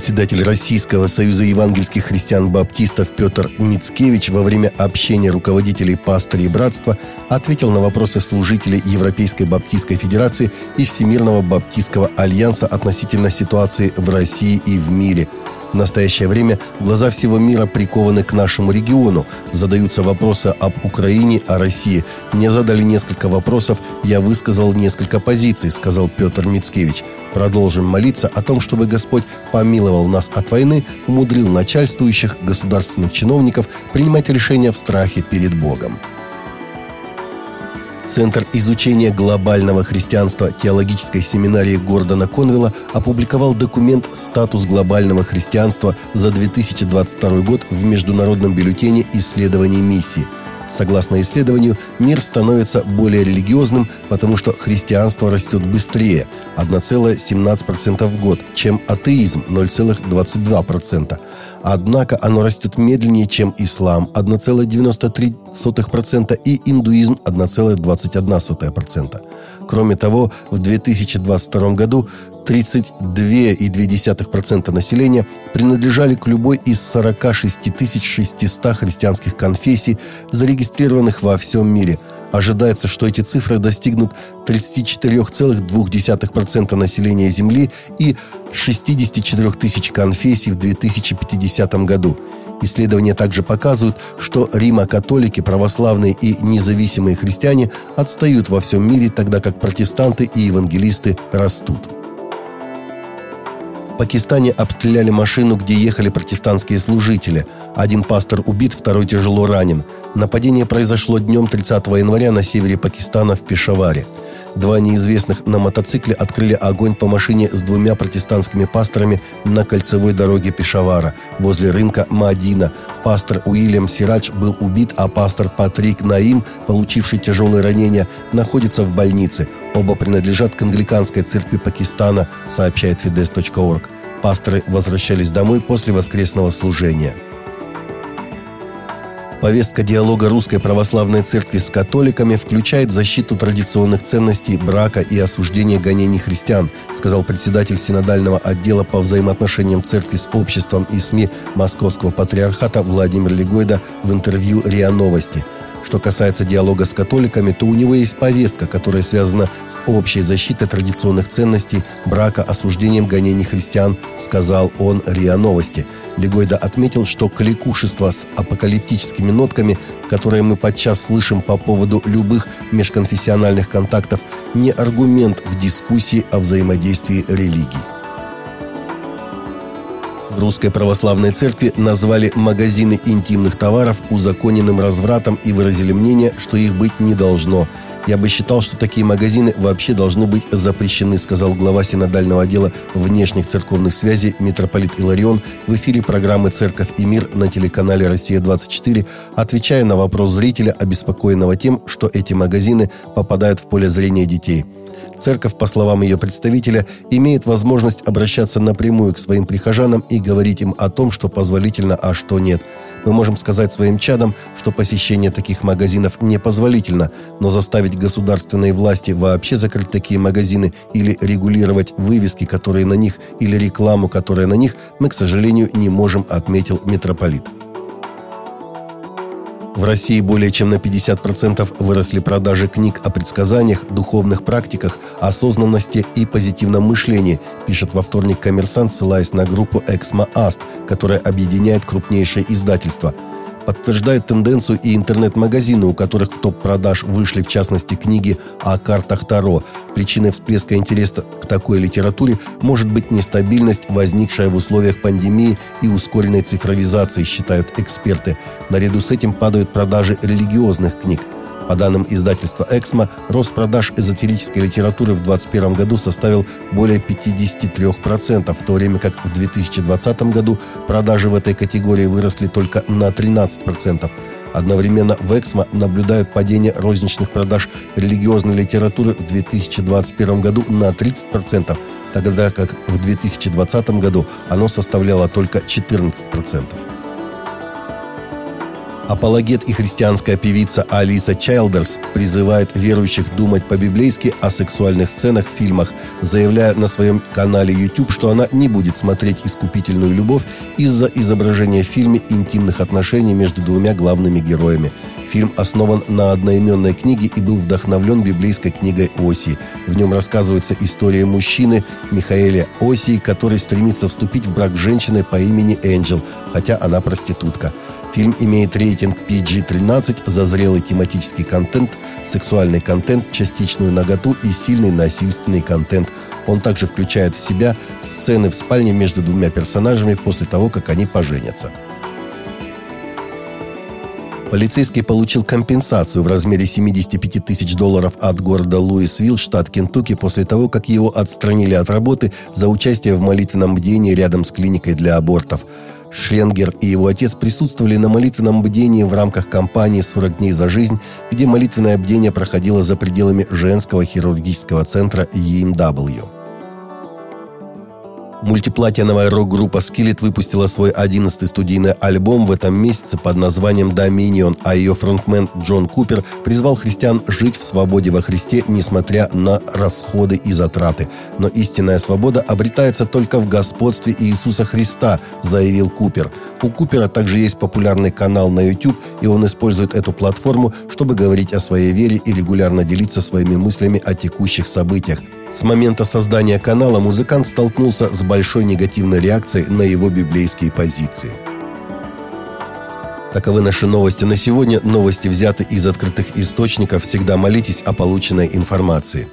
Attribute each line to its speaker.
Speaker 1: Председатель Российского союза евангельских христиан-баптистов Петр Мицкевич во время общения руководителей пастырей братства ответил на вопросы служителей Европейской Баптистской Федерации и Всемирного Баптистского Альянса относительно ситуации в России и в мире – в настоящее время глаза всего мира прикованы к нашему региону. Задаются вопросы об Украине, о России. Мне задали несколько вопросов, я высказал несколько позиций, сказал Петр Мицкевич. Продолжим молиться о том, чтобы Господь помиловал нас от войны, умудрил начальствующих государственных чиновников принимать решения в страхе перед Богом. Центр изучения глобального христианства теологической семинарии Гордона Конвилла опубликовал документ «Статус глобального христианства» за 2022 год в Международном бюллетене исследований миссии – Согласно исследованию, мир становится более религиозным, потому что христианство растет быстрее – 1,17% в год, чем атеизм – 0,22%. Однако оно растет медленнее, чем ислам – 1,93% и индуизм – 1,21%. Кроме того, в 2022 году 32,2% населения принадлежали к любой из 46 600 христианских конфессий, зарегистрированных во всем мире. Ожидается, что эти цифры достигнут 34,2% населения Земли и 64 тысяч конфессий в 2050 году. Исследования также показывают, что Рима-католики, православные и независимые христиане отстают во всем мире, тогда как протестанты и евангелисты растут. Пакистане обстреляли машину, где ехали протестантские служители. Один пастор убит, второй тяжело ранен. Нападение произошло днем 30 января на севере Пакистана в Пешаваре. Два неизвестных на мотоцикле открыли огонь по машине с двумя протестантскими пасторами на кольцевой дороге Пешавара, возле рынка Мадина. Пастор Уильям Сирадж был убит, а пастор Патрик Наим, получивший тяжелые ранения, находится в больнице. Оба принадлежат к англиканской церкви Пакистана, сообщает fides.org. Пасторы возвращались домой после воскресного служения. Повестка диалога Русской Православной Церкви с католиками включает защиту традиционных ценностей брака и осуждение гонений христиан, сказал председатель Синодального отдела по взаимоотношениям Церкви с обществом и СМИ Московского Патриархата Владимир Легойда в интервью РИА Новости – что касается диалога с католиками, то у него есть повестка, которая связана с общей защитой традиционных ценностей, брака, осуждением гонений христиан, сказал он РИА Новости. Легойда отметил, что кликушество с апокалиптическими нотками, которые мы подчас слышим по поводу любых межконфессиональных контактов, не аргумент в дискуссии о взаимодействии религий. В Русской Православной Церкви назвали магазины интимных товаров узаконенным развратом и выразили мнение, что их быть не должно. «Я бы считал, что такие магазины вообще должны быть запрещены», сказал глава синодального отдела внешних церковных связей митрополит Иларион в эфире программы «Церковь и мир» на телеканале «Россия-24», отвечая на вопрос зрителя, обеспокоенного тем, что эти магазины попадают в поле зрения детей – Церковь, по словам ее представителя, имеет возможность обращаться напрямую к своим прихожанам и говорить им о том, что позволительно, а что нет. Мы можем сказать своим чадам, что посещение таких магазинов непозволительно, но заставить государственные власти вообще закрыть такие магазины или регулировать вывески, которые на них, или рекламу, которая на них, мы, к сожалению, не можем, отметил митрополит. В России более чем на 50% выросли продажи книг о предсказаниях, духовных практиках, осознанности и позитивном мышлении, пишет во вторник «Коммерсант», ссылаясь на группу «Эксмо Аст», которая объединяет крупнейшие издательства – подтверждают тенденцию и интернет-магазины, у которых в топ-продаж вышли в частности книги о картах Таро. Причиной всплеска интереса к такой литературе может быть нестабильность, возникшая в условиях пандемии и ускоренной цифровизации, считают эксперты. Наряду с этим падают продажи религиозных книг – по данным издательства «Эксмо», рост продаж эзотерической литературы в 2021 году составил более 53%, в то время как в 2020 году продажи в этой категории выросли только на 13%. Одновременно в «Эксмо» наблюдают падение розничных продаж религиозной литературы в 2021 году на 30%, тогда как в 2020 году оно составляло только 14%. Апологет и христианская певица Алиса Чайлдерс призывает верующих думать по-библейски о сексуальных сценах в фильмах, заявляя на своем канале YouTube, что она не будет смотреть «Искупительную любовь» из-за изображения в фильме интимных отношений между двумя главными героями. Фильм основан на одноименной книге и был вдохновлен библейской книгой Оси. В нем рассказывается история мужчины Михаэля Оси, который стремится вступить в брак с женщиной по имени Энджел, хотя она проститутка. Фильм имеет рейтинг PG-13 за зрелый тематический контент, сексуальный контент, частичную наготу и сильный насильственный контент. Он также включает в себя сцены в спальне между двумя персонажами после того, как они поженятся. Полицейский получил компенсацию в размере 75 тысяч долларов от города Луисвилл, штат Кентукки, после того, как его отстранили от работы за участие в молитвенном бдении рядом с клиникой для абортов. Шренгер и его отец присутствовали на молитвенном бдении в рамках кампании «40 дней за жизнь», где молитвенное бдение проходило за пределами женского хирургического центра EMW. Мультиплатиновая рок-группа Skillet выпустила свой 11-й студийный альбом в этом месяце под названием «Dominion», а ее фронтмен Джон Купер призвал христиан жить в свободе во Христе, несмотря на расходы и затраты. Но истинная свобода обретается только в господстве Иисуса Христа, заявил Купер. У Купера также есть популярный канал на YouTube, и он использует эту платформу, чтобы говорить о своей вере и регулярно делиться своими мыслями о текущих событиях. С момента создания канала музыкант столкнулся с большой негативной реакцией на его библейские позиции. Таковы наши новости на сегодня. Новости взяты из открытых источников. Всегда молитесь о полученной информации.